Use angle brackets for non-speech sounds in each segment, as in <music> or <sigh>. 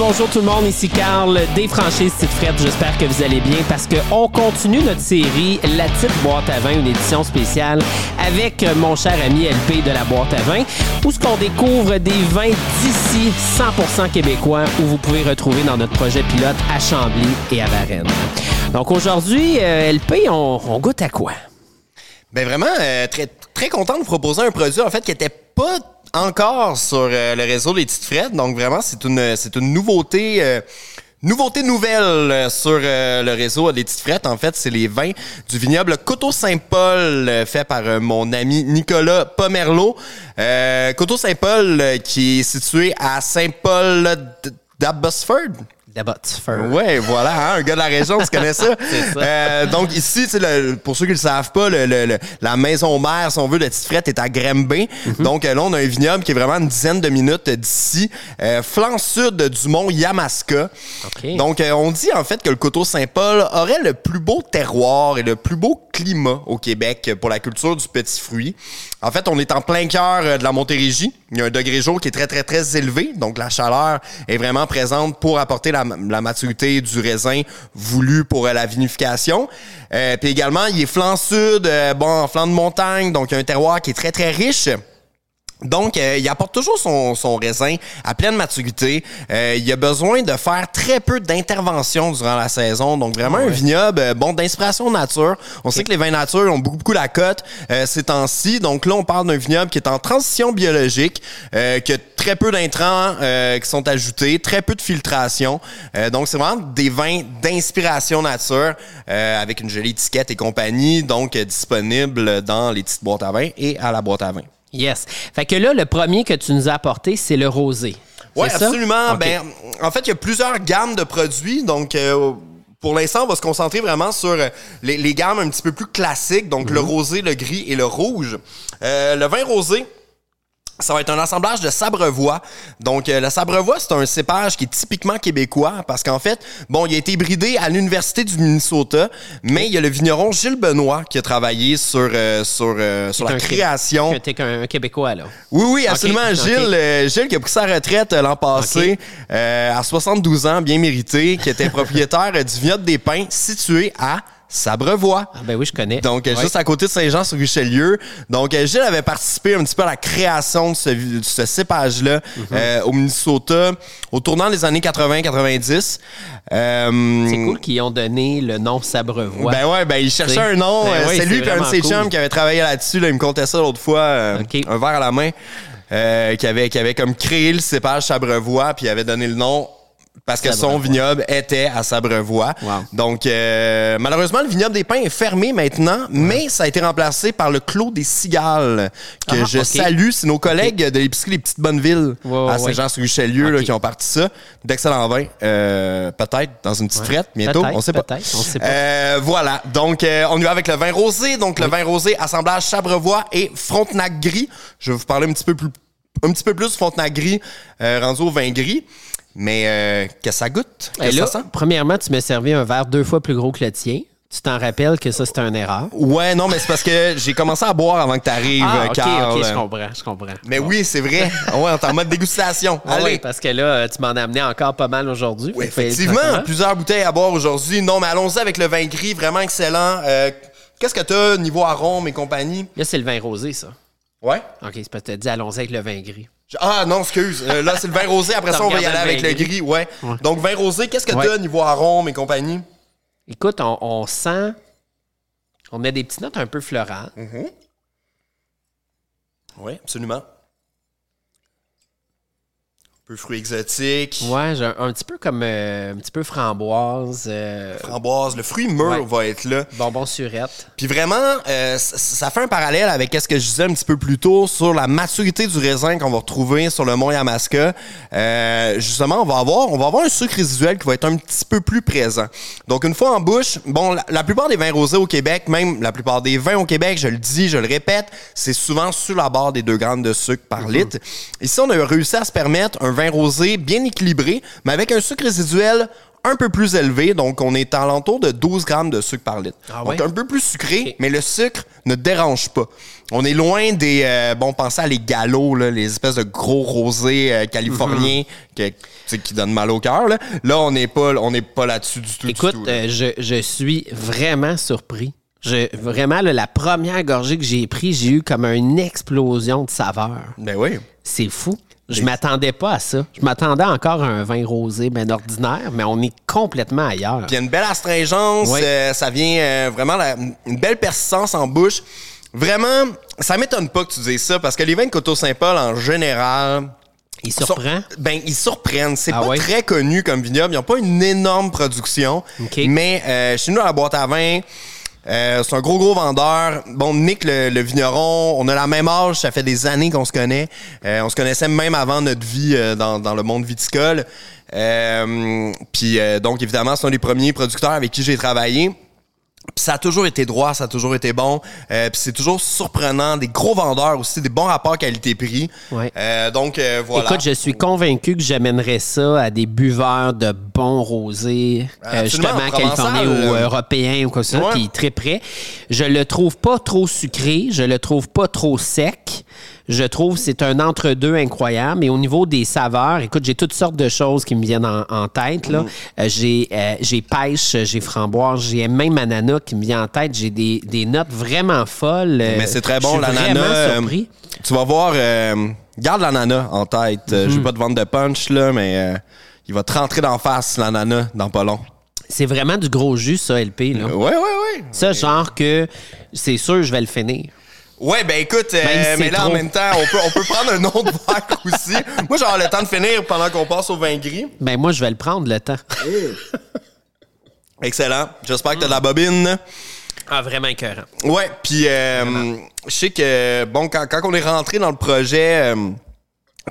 bonjour tout le monde, ici Carl des franchises Tite Frette. J'espère que vous allez bien parce qu'on continue notre série La Petite Boîte à vin, une édition spéciale avec mon cher ami LP de la Boîte à vin, où ce qu'on découvre des vins d'ici 100% québécois, où vous pouvez retrouver dans notre projet pilote à Chambly et à Varennes. Donc aujourd'hui, euh, LP, on, goûte à quoi? Ben vraiment, euh, très, très content de vous proposer un produit en fait qui était pas encore sur euh, le réseau des petites frettes. Donc vraiment, c'est une c'est une nouveauté. euh, Nouveauté nouvelle euh, sur euh, le réseau des petites frettes, en fait, c'est les vins du vignoble Coteau Saint-Paul, euh, fait par mon ami Nicolas Pomerleau. Coteau Saint-Paul, euh, qui est situé à Saint-Paul d'Abbotsford. D'Abbotsford. Ouais, voilà, hein, un gars de la région, tu connais ça. <laughs> Ça. Euh, donc ici, tu sais, le- pour ceux qui le savent pas, le, le- le- la maison mère, si on veut, de Petite Frette est à Grimby. Mhm. Donc euh, là, on a un vignoble qui est vraiment une dizaine de minutes d'ici, euh, flanc sud du mont Yamaska. Donc euh, on dit en fait que le coteau Saint-Paul aurait le plus beau terroir et le plus beau climat au Québec pour la culture du petit fruit. En fait, on est en plein cœur de la Montérégie. Il y a un degré jour qui est très, très, très élevé. Donc, la chaleur est vraiment présente pour apporter la, maturité du raisin voulu pour euh, la vinification. Euh, puis également, il est flanc sud, euh, bon, flanc de montagne. Donc, il y a un terroir qui est très, très riche. Donc, euh, il apporte toujours son, son raisin à pleine maturité. Euh, il a besoin de faire très peu d'interventions durant la saison. Donc, vraiment un vignoble euh, bon d'inspiration nature. On sait que les vins nature ont beaucoup, beaucoup la cote euh, ces temps-ci. Donc là, on parle d'un vignoble qui est en transition biologique, euh, qui a très peu d'intrants euh, qui sont ajoutés, très peu de filtration. Euh, donc, c'est vraiment des vins d'inspiration nature euh, avec une jolie étiquette et compagnie. Donc, disponible dans les petites boîtes à vin et à la boîte à vin. Yes. Fait que là, le premier que tu nous as apporté, c'est le rosé. Oui, absolument. Ben, en fait, il y a plusieurs gammes de produits. Donc, euh, pour l'instant, on va se concentrer vraiment sur euh, les, les gammes un petit peu plus classiques. Donc, Mhm. le rosé, le gris et le rouge. Euh, le vin rosé, ça va être un assemblage de sabrevois. Donc, euh, le sabrevois, c'est un cépage qui est typiquement québécois parce qu'en fait, bon, il a été bridé à l'Université du Minnesota, mais il y a le vigneron Gilles Benoît qui a travaillé sur, euh, sur, euh, sur la création. T'es qu'un Québécois, là. Oui, oui, absolument. Gilles, euh, Gilles qui a pris sa retraite euh, l'an passé euh, à 72 ans, bien mérité, qui était propriétaire <laughs> du vignoble des Pins situé à Sabrevois. Ah, ben oui, je connais. Donc, euh, Ouais. juste à côté de Saint-Jean-sur-Richelieu. Donc, euh, Gilles avait participé un petit peu à la création de ce, de ce cépage-là Mhm. euh, au Minnesota au tournant des années 80-90. Euh, C'est cool qu'ils ont donné le nom Sabrevois. ben ouais, ben il cherchait un nom. Ben euh, c'est lui puis un de ses cool. chums qui avait travaillé là-dessus. Là, il me contait ça l'autre fois, euh, Ok. un verre à la main, euh, qui, avait, qui avait comme créé le cépage Sabrevois, puis il avait donné le nom parce que son Sabrevois. vignoble était à Sabrevois. Wow. Donc, euh, malheureusement, le vignoble des Pins est fermé maintenant, mais ça a été remplacé par le Clos des Cigales, que Ah, je salue. C'est nos collègues de l'épicerie Les Petites Bonneville Ouais, ouais, à Saint-Jean-sur-Richelieu qui ont parti ça. D'excellents vins. Euh, peut-être dans une petite frette bientôt, on sait pas. on sait pas. Euh, voilà. Donc, on y va avec le vin rosé. Donc, le vin rosé, assemblage Chabrevois et Frontenac gris. Je vais vous parler un petit peu plus, un petit peu plus de Frontenac gris, euh, rendu au vin gris. Mais euh, que ça goûte, que Et là, ça sent? premièrement, tu m'as servi un verre deux fois plus gros que le tien. Tu t'en rappelles que ça, c'était une erreur? Ouais, non, mais c'est parce que j'ai commencé à boire avant que tu arrives, Ah, ok, Carl. ok, je comprends, je comprends. Mais oui, c'est vrai. <laughs> ouais, on est en mode dégustation. Ah Allez. oui, parce que là, euh, tu m'en as amené encore pas mal aujourd'hui. Oui, effectivement, plusieurs bouteilles à boire aujourd'hui. Non, mais allons-y avec le vin gris, vraiment excellent. Euh, Qu'est-ce que t'as niveau arôme et compagnie? Là, c'est le vin rosé, ça. Ouais. OK, c'est parce que tu dit allons-y avec le vin gris. Ah non, excuse. Euh, là, c'est le vin rosé. Après <laughs> ça, on va y aller avec le gris. Ouais. Ouais. Donc, vin rosé, qu'est-ce que Ouais. t'as niveau arôme et compagnie? Écoute, on, on sent. On a des petites notes un peu florales. Oui, absolument. Peu fruits exotiques. Ouais, j'ai un, un petit peu comme euh, un petit peu framboise, euh, Framboise, le fruit mûr Ouais. va être là. bonbon surette. Puis vraiment, euh, ça, fait un parallèle avec ce que je disais un petit peu plus tôt sur la maturité du raisin qu'on va retrouver sur le mont Yamaska. Justement, on va avoir, on va avoir un sucre résiduel qui va être un petit peu plus présent. Donc une fois en bouche, bon, la, la plupart des vins rosés au Québec, même la plupart des vins au Québec, je le dis, je le répète, c'est souvent sur la barre des 2 grammes de sucre par litre. Ici, on a réussi à se permettre un vin rosé bien équilibré, mais avec un sucre résiduel un peu plus élevé, donc on est à l'entour de 12 grammes de sucre par litre. Ah donc un peu plus sucré, mais le sucre ne dérange pas. On est loin des, euh, bon, pensez à les galops, là, les espèces de gros rosés euh, californiens sais, qui donnent mal au cœur. Là. Là, on n'est pas, on n'est pas là-dessus du tout. du Écoute, tout, euh, je, je suis vraiment surpris. Je, vraiment, là, la première gorgée que j'ai pris, j'ai eu comme une explosion de saveur. ben oui. C'est fou. Je m'attendais pas à ça. Je m'attendais encore à un vin rosé ben ordinaire, mais on est complètement ailleurs. Puis il y a une belle astringence, Ouais. euh, ça vient euh, vraiment la- une belle persistance en bouche. Vraiment, ça m'étonne pas que tu dises ça parce que les vins de Coteau Saint-Paul en général Il surprend? sont- ben ils surprennent, c'est Ah pas ouais? très connu comme vignoble, ils n'ont pas une énorme production, mais euh, chez nous à la boîte à vin euh, c'est un gros, gros vendeur. Bon, Nick, le, vigneron, on a la même âge, ça fait des années qu'on se connaît. Euh, on se connaissait même avant notre vie euh, dans, dans le monde viticole. Euh, Puis donc, évidemment, c'est un des premiers producteurs avec qui j'ai travaillé. Puis ça a toujours été droit, ça a toujours été bon. Euh, c'est toujours surprenant. Des gros vendeurs aussi, des bons rapports qualité-prix. Ouais. Euh, donc, euh, voilà. Écoute, je suis convaincu que j'amènerais ça à des buveurs de bons rosés, justement californiens ou européens ou quoi que ce soit, Ouais. puis très près. Je le trouve pas trop sucré, je le trouve pas trop sec. Je trouve que c'est un entre-deux incroyable. Et au niveau des saveurs, écoute, j'ai toutes sortes de choses qui me viennent en, en tête. Mm. Euh, j'ai, euh, j'ai pêche, j'ai framboise, j'ai même ananas qui me vient en tête. J'ai des, des notes vraiment folles. Euh, Mais c'est très bon, l'ananas. tu vas voir, garde l'ananas en tête. Mhm. Je vais pas te vendre de punch, là, mais il va te rentrer d'en face, l'ananas, dans pas long. C'est vraiment du gros jus, ça, LP. Là. Ouais, ouais, ouais. Ça, genre que c'est sûr, je vais le finir. Ouais, ben écoute, euh, si mais là, en même temps, on peut, on peut prendre un autre <laughs> verre aussi. Moi, j'aurai le temps de finir pendant qu'on passe au vin gris. Ben, moi, je vais le prendre le temps. <laughs> Excellent. J'espère que t'as de la bobine. Ah, vraiment écœurant. Ouais, puis euh, je sais que, bon, quand, quand on est rentré dans le projet, euh,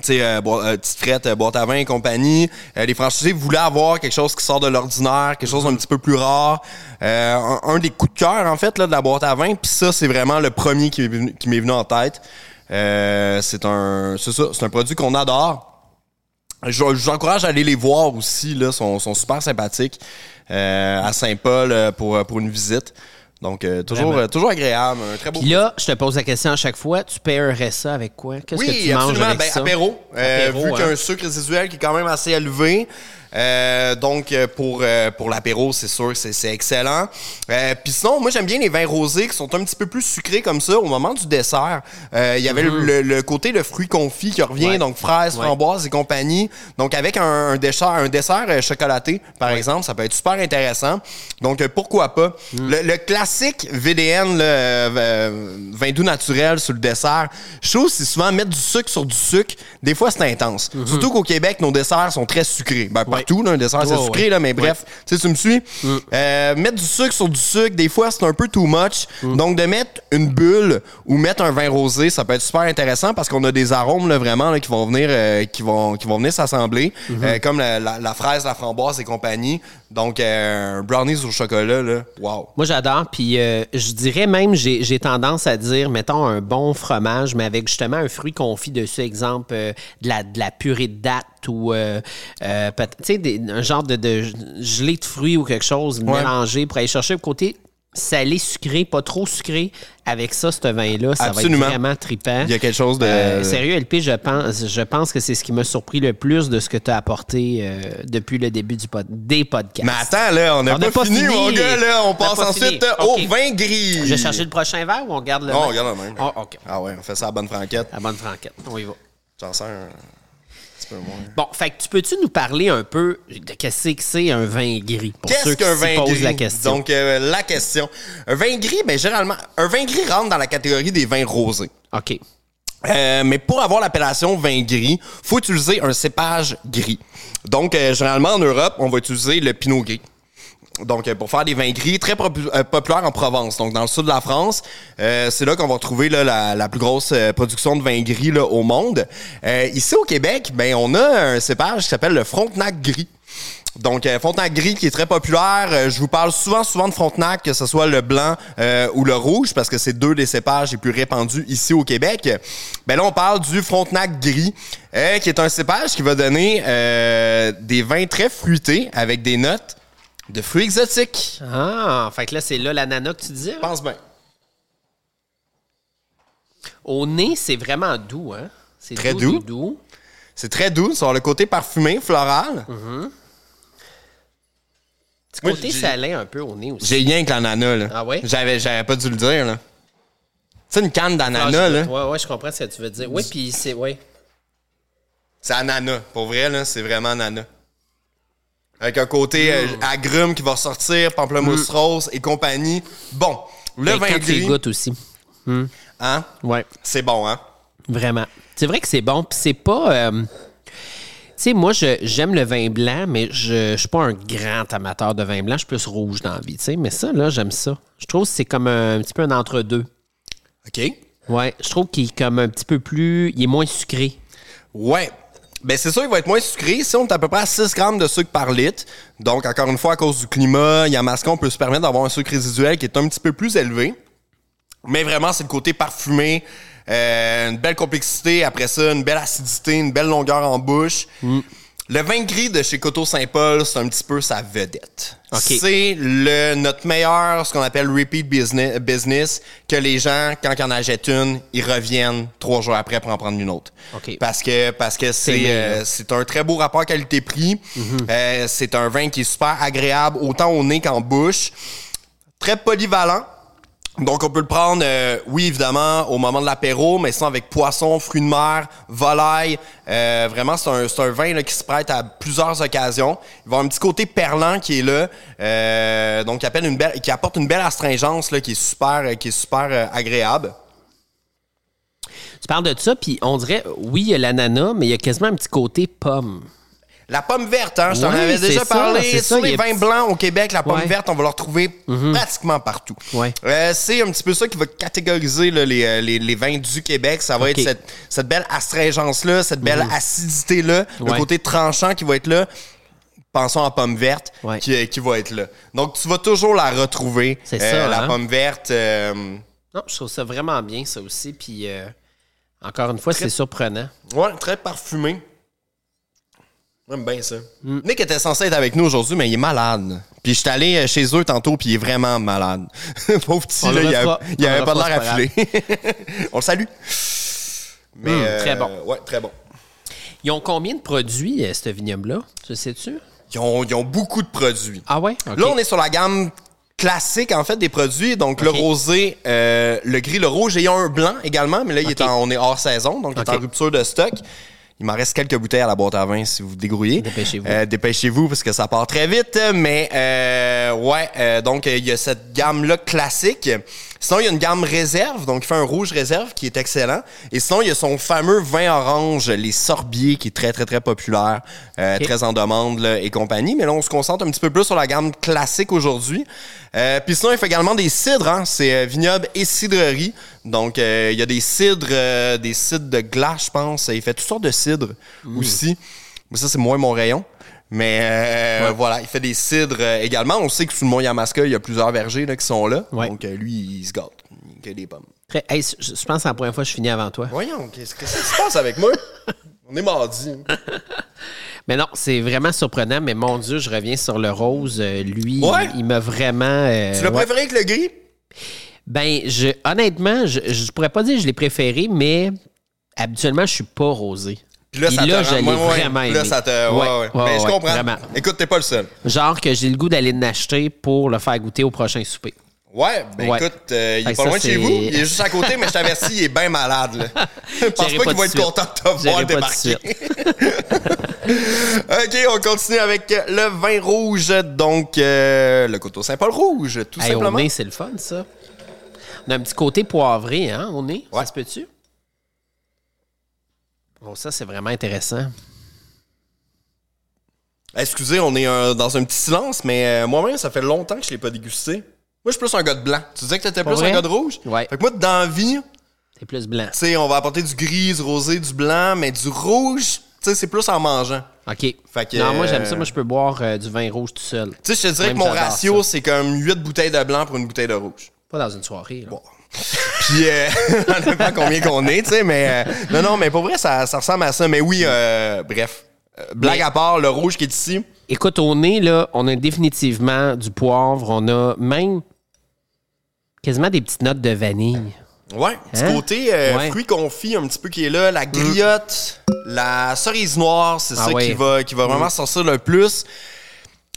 tu sais, euh, euh, Petite Frette, euh, Boîte à vin et compagnie, euh, les franchisés voulaient avoir quelque chose qui sort de l'ordinaire, quelque chose un petit peu plus rare. Un, des coups de cœur, en fait, là, de la boîte à vin, puis ça, c'est vraiment le premier qui m'est venu, en tête. C'est un, c'est un produit qu'on adore. Je, je vous encourage à aller les voir aussi, là, sont, sont super sympathiques à Saint-Paul pour, pour une visite. Donc, euh, toujours, euh, toujours agréable, un très beau Puis là, je te pose la question à chaque fois, tu paierais ça avec quoi? Qu'est-ce que oui, tu manges absolument. avec Ben, ça? apéro. Euh, Apéro, vu qu'il y a hein? un sucre résiduel qui est quand même assez élevé. Euh, donc, euh, pour, euh, pour l'apéro, c'est sûr c'est c'est excellent. Euh, Puis sinon, moi, j'aime bien les vins rosés qui sont un petit peu plus sucrés comme ça au moment du dessert. Euh, Il y avait le- le, le côté de fruits confits qui revient. Ouais. donc fraises, Ouais. framboises et compagnie. Donc, avec un, un dessert, un dessert chocolaté, par exemple, ça peut être super intéressant. Donc, pourquoi pas? Mm. Le, le classique VDN, euh, euh, vin doux naturel sur le dessert, je trouve c'est souvent mettre du sucre sur du sucre. Des fois, c'est intense. Surtout qu'au Québec, nos desserts sont très sucrés. Ben, partout, là, un dessert, c'est sucré, là, mais bref, tu sais, tu me suis? Euh, mettre du sucre sur du sucre, des fois, c'est un peu too much. Mm. Donc, de mettre une bulle ou mettre un vin rosé, ça peut être super intéressant parce qu'on a des arômes, là, vraiment, là, qui vont venir, euh, qui vont, qui vont venir s'assembler, Mm-hmm. euh, comme la, la- la fraise, la framboise et compagnie. Donc, euh, brownies au chocolat, là, wow. Moi, j'adore. Puis euh, je dirais même, j'ai j'ai tendance à dire, mettons, un bon fromage, mais avec justement un fruit confit dessus, exemple, euh, de, la, de la purée de date ou, euh, euh, un genre de, de gelée de fruits ou quelque chose mélangé pour aller chercher le côté salé, sucré, pas trop sucré. Avec ça, ce vin-là, ça Absolument. va être vraiment trippant. Il y a quelque chose de- Euh, sérieux, LP, je pense, je pense que c'est ce qui m'a surpris le plus de ce que tu as apporté euh, depuis le début du pod- des podcasts. Mais attends, là, on n'a pas, fini, mon gars, là. On passe pas ensuite euh, au vin gris. Je vais chercher le prochain verre ou on garde le Non, même? on garde le même. Oh, OK. Ah ouais, on fait ça à bonne franquette. La bonne franquette. On y va. J'en sers un peu moins. Bon, fait que tu peux-tu nous parler un peu de qu'est-ce que c'est un vin gris? Pour Qu'est-ce ceux qui qu'un vin posent gris? la question? Donc, euh, la question. Un vin gris, ben, généralement, un vin gris rentre dans la catégorie des vins rosés. OK. Euh, mais pour avoir l'appellation vin gris, faut utiliser un cépage gris. Donc, euh, généralement, en Europe, on va utiliser le pinot gris. Donc, euh, pour faire des vins gris très euh, populaires en Provence, donc dans le sud de la France, euh, c'est là qu'on va trouver la, la plus grosse production de vins gris au monde. Ici au Québec, ben on a un cépage qui s'appelle le Frontenac gris. Donc, euh, Frontenac gris qui est très populaire. Je vous parle souvent, souvent de Frontenac, que ce soit le blanc ou le rouge, parce que c'est deux des cépages les plus répandus ici au Québec. Ben là, on parle du Frontenac gris, qui est un cépage qui va donner des vins très fruités avec des notes de fruits exotiques. Ah, fait que là, c'est là l'ananas que tu disais? Je pense bien. Au nez, c'est vraiment doux, hein? C'est très doux. doux. C'est très doux, sur le côté parfumé, floral. Mm Petit côté salé un peu au nez aussi. J'ai rien avec l'ananas, là. Ah ouais? J'avais, j'avais pas dû le dire, là. C'est une canne d'ananas, là. Ouais, ouais, je comprends ce que tu veux dire. Oui, puis c'est. Ouais. C'est ananas. Pour vrai, là, c'est vraiment ananas. Avec un côté euh, mm. agrume qui va sortir, pamplemousse mm. rose et compagnie. Bon, le ben, vin quand gris. goûte aussi. Mm. Hein? Ouais. C'est bon, hein? Vraiment. C'est vrai que c'est bon, puis c'est pas. Euh, tu sais, moi, j'aime le vin blanc, mais je, je suis pas un grand amateur de vin blanc. Je suis plus rouge dans la vie, tu sais. Mais ça, là, j'aime ça. Je trouve que c'est comme un, petit peu un entre-deux. OK. Ouais, je trouve qu'il est comme un petit peu plus... Il est moins sucré. Ouais. Ben c'est sûr qu'il va être moins sucré. Si on est à peu près à 6 grammes de sucre par litre, donc encore une fois, à cause du climat, Yamascon peut se permettre d'avoir un sucre résiduel qui est un petit peu plus élevé. Mais vraiment, c'est le côté parfumé, euh, une belle complexité, après ça, une belle acidité, une belle longueur en bouche. Mm. Le vin gris de chez Coteau Saint-Paul, c'est un petit peu sa vedette. C'est le notre meilleur, ce qu'on appelle repeat business, business, que les gens, quand ils en achètent une, ils reviennent trois jours après pour en prendre une autre. Parce que parce que c'est euh, c'est un très beau rapport qualité-prix. Mm-hmm. Euh, c'est un vin qui est super agréable, autant au nez qu'en bouche. Très polyvalent. Donc, on peut le prendre, euh, oui, évidemment, au moment de l'apéro, mais sinon avec poisson, fruits de mer, volaille. Euh, vraiment, c'est un, vin qui se prête à plusieurs occasions. Il va avoir un petit côté perlant qui est là, euh, donc qui, apporte une belle astringence qui est super, qui est super agréable. Tu parles de ça, puis on dirait, oui, il y a l'ananas, mais il y a quasiment un petit côté pomme. La pomme verte, hein, je t'en avais déjà parlé. Sur les vins blancs au Québec, la pomme verte, on va la retrouver mhm. pratiquement partout. Euh, c'est un petit peu ça qui va catégoriser euh, les, vins du Québec. Ça va être cette, belle astringence-là, cette belle mhm. acidité-là, le côté tranchant qui va être là. Pensons à pomme verte qui, qui, va être là. Donc, tu vas toujours la retrouver, C'est euh, ça, la hein? pomme verte. Non, je trouve ça vraiment bien, ça aussi. Puis, encore une fois, c'est surprenant. Ouais, très parfumé. J'aime bien ça. Mm. Nick était censé être avec nous aujourd'hui, mais il est malade. Puis je suis allé euh, chez eux tantôt, puis il est vraiment malade. <laughs> Pauvre petit, là, il, avait pas de l'air affilé. <laughs> On le salue. Mais, mm, très bon. Euh, ouais, très bon. Ils ont combien de produits, euh, ce vignoble-là? Tu sais-tu? Ils ont, ils ont, beaucoup de produits. Ah ouais? Là, on est sur la gamme classique, en fait, des produits. Donc, le rosé, le gris, le rouge et un blanc également. Mais là, il est on est hors saison, donc il est en rupture de stock. Il m'en reste quelques bouteilles à la boîte à vin si vous dégrouillez. Dépêchez-vous. Euh, dépêchez-vous parce que ça part très vite. Mais euh, ouais, euh, donc il y a cette gamme-là classique. Sinon, il y a une gamme réserve, donc il fait un rouge réserve qui est excellent. Et sinon, il y a son fameux vin orange, les sorbiers, qui est très, très, très populaire, euh, très en demande et compagnie. Mais là, on se concentre un petit peu plus sur la gamme classique aujourd'hui. Euh, Puis sinon, il fait également des cidres. Hein? C'est euh, vignoble et cidrerie. Donc, euh, il y a des cidres, des cidres de glace, je pense. Il fait toutes sortes de cidres mmh. aussi. Mais ça, c'est moins mon rayon. Mais euh, voilà, il fait des cidres euh, également. On sait que sous le mont Yamaska, il y a plusieurs vergers là, qui sont là. Donc euh, lui, il se gâte. Il a des pommes. Hey, je, pense que c'est la première fois que je finis avant toi. Voyons, qu'est-ce que ça se passe avec moi? <laughs> On est mardi. <laughs> mais non, c'est vraiment surprenant. Mais mon Dieu, je reviens sur le rose. lui, il, m'a vraiment. tu l'as préféré que le gris? Ben, je, honnêtement, je, je pourrais pas dire que je l'ai préféré, mais habituellement, je suis pas rosé. Puis là, ça là, te vraiment aimé. Là, ça te... Ouais, ouais. Mais je comprends. Vraiment. Écoute, t'es pas le seul. Genre que j'ai le goût d'aller l'acheter pour le faire goûter au prochain souper. Ouais, ben écoute, euh, il est pas loin de chez vous. Il est juste à côté, mais je t'avertis, il est bien malade. Là. <laughs> Je pense pas qu'il va être content de te voir débarquer. <laughs> OK, on continue avec le vin rouge. Donc, euh, le Coteau Saint-Paul rouge, tout simplement. Au nez, c'est le fun, ça. On a un petit côté poivré, hein, au nez. Ça se peut-tu? Bon, ça, c'est vraiment intéressant. Excusez, on est dans un petit silence, mais euh, moi-même, ça fait longtemps que je ne l'ai pas dégusté. Moi, je suis plus un gars de blanc. Tu disais que tu étais plus un gars de rouge? Ouais. Fait que moi, dans la vie, c'est plus blanc. Tu sais, on va apporter du gris, du rosé, du blanc, mais du rouge, sais, c'est plus en mangeant. OK. Fait que, non, moi, j'aime ça. euh, Moi, je peux boire euh, du vin rouge tout seul. Tu sais, je te dirais Même que mon j'adore ratio, ça. c'est comme 8 bouteilles de blanc pour une bouteille de rouge. Pas dans une soirée. là. <laughs> Puis, euh, <laughs> on dépend combien qu'on est, tu sais, mais euh, non, non, mais pour vrai, ça, ça ressemble à ça. Mais oui, euh, bref. Euh, blague Mais- à part, le rouge qui est ici. Écoute, au nez, là, on a définitivement du poivre. On a même quasiment des petites notes de vanille. Ouais, petit Hein? côté euh, Ouais. fruits confits un petit peu qui est là, la griotte, la cerise noire, c'est Ah ça ouais. qui va, qui va vraiment sortir le plus.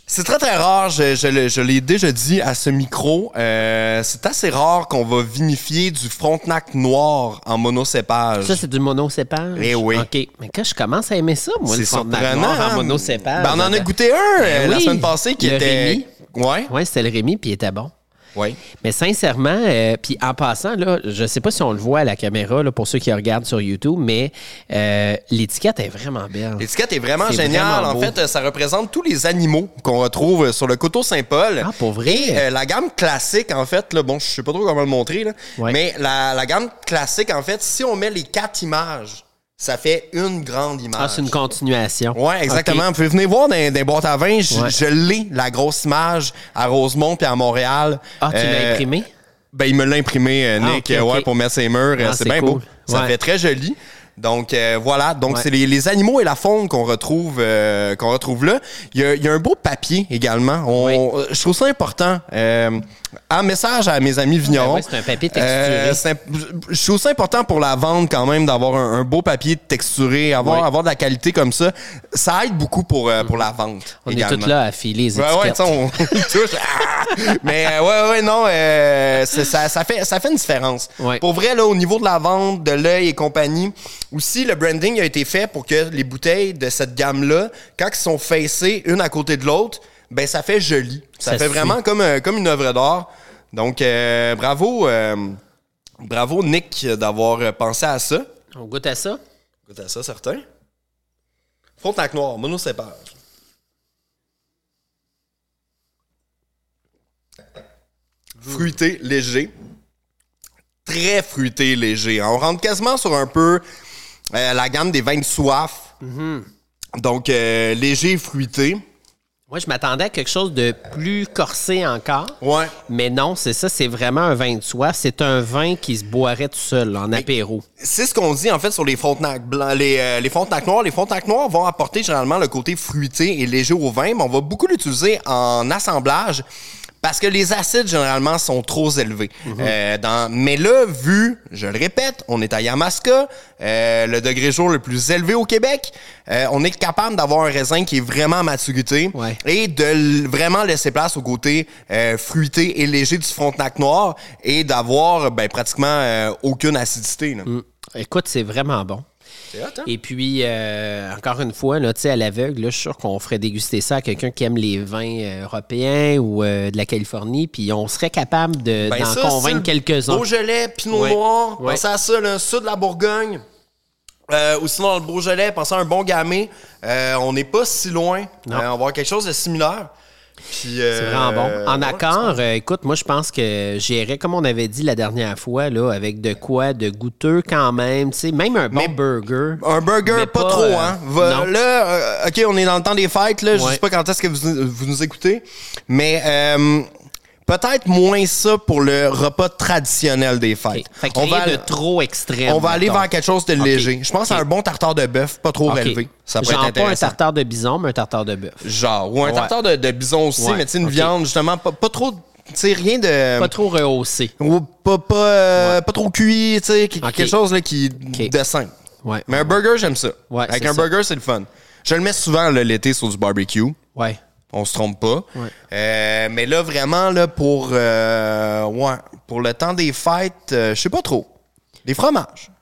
C'est très très rare, je, je le- je l'ai déjà dit à ce micro, euh, c'est assez rare qu'on va vinifier du frontenac noir en monocépage. Ça, c'est du monocépage? Eh oui. OK. Mais quand je commence à aimer ça, moi, le frontenac noir en monocépage. Ben, on en a goûté un euh, Ben la oui, semaine passée qui le était. Rémi. Ouais, Oui, c'était le Rémi, puis il était bon. Ouais. Mais sincèrement, euh, puis en passant, là, je sais pas si on le voit à la caméra, là, pour ceux qui regardent sur YouTube, mais euh, l'étiquette est vraiment belle. L'étiquette est vraiment C'est géniale. vraiment en fait, ça représente tous les animaux qu'on retrouve sur le coteau Saint-Paul. Ah, pour vrai? Et, euh, la gamme classique, en fait, là, bon, je sais pas trop comment le montrer, là, Ouais. mais la, la gamme classique, en fait, si on met les quatre images, ça fait une grande image. Ah, c'est une continuation. Ouais, exactement. Vous pouvez venir voir dans, dans les boîtes à vin. Je, Ouais. je l'ai, la grosse image, à Rosemont puis à Montréal. Ah, tu l'as Euh, imprimé? ben, il me l'a imprimé, euh, Ah, Nick, euh, ouais, pour mettre ses murs. Ah, c'est bien cool. beau. Ça Ouais. fait très joli. Donc euh, voilà, donc Ouais. c'est les, les animaux et la faune qu'on retrouve qu'on retrouve là. Il y, a, il y a un beau papier également. On- Oui. Je trouve ça important. Un message à mes amis vignerons. Ben ouais, c'est un papier texturé. Euh, je trouve ça important pour la vente quand même d'avoir un, un beau papier texturé, avoir, Oui. avoir de la qualité comme ça. Ça aide beaucoup pour, euh, pour la vente. On également. est tous là à filer les Ouais, ouais, étiquettes. tu sais, on <laughs> touche. Ah! Mais euh, ouais, ouais, non, euh, ça, ça, fait, ça fait une différence. Ouais. Pour vrai, là, au niveau de la vente, de l'œil et compagnie, aussi, le branding a été fait pour que les bouteilles de cette gamme-là, quand elles sont facées une à côté de l'autre, ben ça fait joli. Ça, Ça fait vraiment comme, euh, comme une œuvre d'art. Donc, euh, bravo, euh, bravo Nick d'avoir pensé à ça. On goûte à ça? Écoute à ça, certain. Frontenac noir, monocépage. Fruité, léger. Très fruité, léger. On rentre quasiment sur un peu euh, la gamme des vins de soif. Donc, euh, léger, fruité. Moi, je m'attendais à quelque chose de plus corsé encore. Ouais. Mais non, c'est ça, c'est vraiment un vin de soif. C'est un vin qui se boirait tout seul, en apéro. C'est ce qu'on dit en fait sur les frontenacs blancs, les, euh, les noirs. Les frontenacs noirs vont apporter généralement le côté fruité et léger au vin, mais on va beaucoup l'utiliser en assemblage parce que les acides généralement sont trop élevés. Euh, dans, mais là, vu, je le répète, on est à Yamaska, euh, le degré jour le plus élevé au Québec, euh, on est capable d'avoir un raisin qui est vraiment maturité Ouais. et de vraiment laisser place au côté euh, fruité et léger du frontenac noir et d'avoir ben, pratiquement euh, aucune acidité. là. Mm. Écoute, c'est vraiment bon. Hot, hein? Et puis, euh, encore une fois, là, à l'aveugle, là, je suis sûr qu'on ferait déguster ça à quelqu'un qui aime les vins euh, européens ou euh, de la Californie, puis on serait capable de- Ben d'en ça, convaincre le quelques-uns. Beaujolais, Pinot Ouais. Noir, Ouais. pensez à ça, sud de la Bourgogne. Euh, ou sinon, dans le Beaujolais, pensez à un bon gamay. On n'est pas si loin. On va avoir quelque chose de similaire. Euh, C'est vraiment bon. En ouais, accord, euh, écoute, moi, je pense que j'irais, comme on avait dit la dernière fois, là, avec de quoi de goûteux quand même. Tu sais, même un bon Mais- burger. Un burger, pas, pas, trop, euh, hein. Va-. Là, euh, OK, on est dans le temps des fêtes, là. Je Ouais. sais pas quand est-ce que vous, vous nous écoutez. Mais euh, peut-être moins ça pour le repas traditionnel des fêtes. Fait que on va, de trop extrême. on va aller vers quelque chose de léger. Je pense à un bon tartare de bœuf, pas trop OK. élevé. Ça peut Genre être pas un tartare de bison, mais un tartare de bœuf. Genre, ou un Ouais. tartare de, de bison aussi, Ouais, mais tu sais, une viande, justement, pas, pas trop, tu sais, rien de... Pas trop rehaussé. ou pas, pas, euh, pas trop cuit, tu sais, quelque chose là, qui Ok. de simple. Ouais. Mais un burger, j'aime ça. Ouais, Avec un ça. burger, c'est le fun. Je le mets souvent l'été sur du barbecue. Ouais. On se trompe pas. Ouais. Euh, mais là, vraiment, là, pour, euh, ouais, pour le temps des fêtes, euh, je sais pas trop. Les fromages.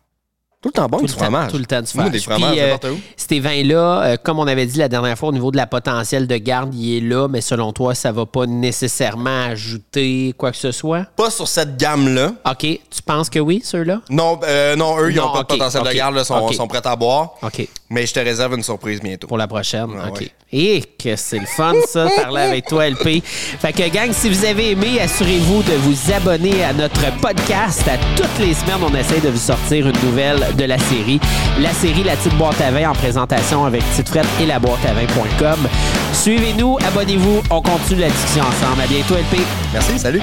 Tout le temps bon, Tout du le, temps, fromage. tout le temps du Moi, fromage. des fromages, Puis, euh, ces vins-là, euh, comme on avait dit la dernière fois, au niveau de la potentiel de garde, il est là, mais selon toi, ça va pas nécessairement ajouter quoi que ce soit? Pas sur cette gamme-là. OK. Tu penses que oui, ceux-là? Non, euh, non, eux, ils Non, n'ont pas de potentiel de garde, là, sont, sont prêts à boire. OK. Mais je te réserve une surprise bientôt. Pour la prochaine. Ah OK. ouais. Et que c'est le fun, ça, parler avec toi, LP. Fait que, gang, si vous avez aimé, assurez-vous de vous abonner à notre podcast. À toutes les semaines, on essaie de vous sortir une nouvelle de la série. La série La Petite Boîte à Vin en présentation avec Tite Frette et la boîte à vin.com. Suivez-nous, abonnez-vous, on continue la discussion ensemble. À bientôt, LP. Merci, salut.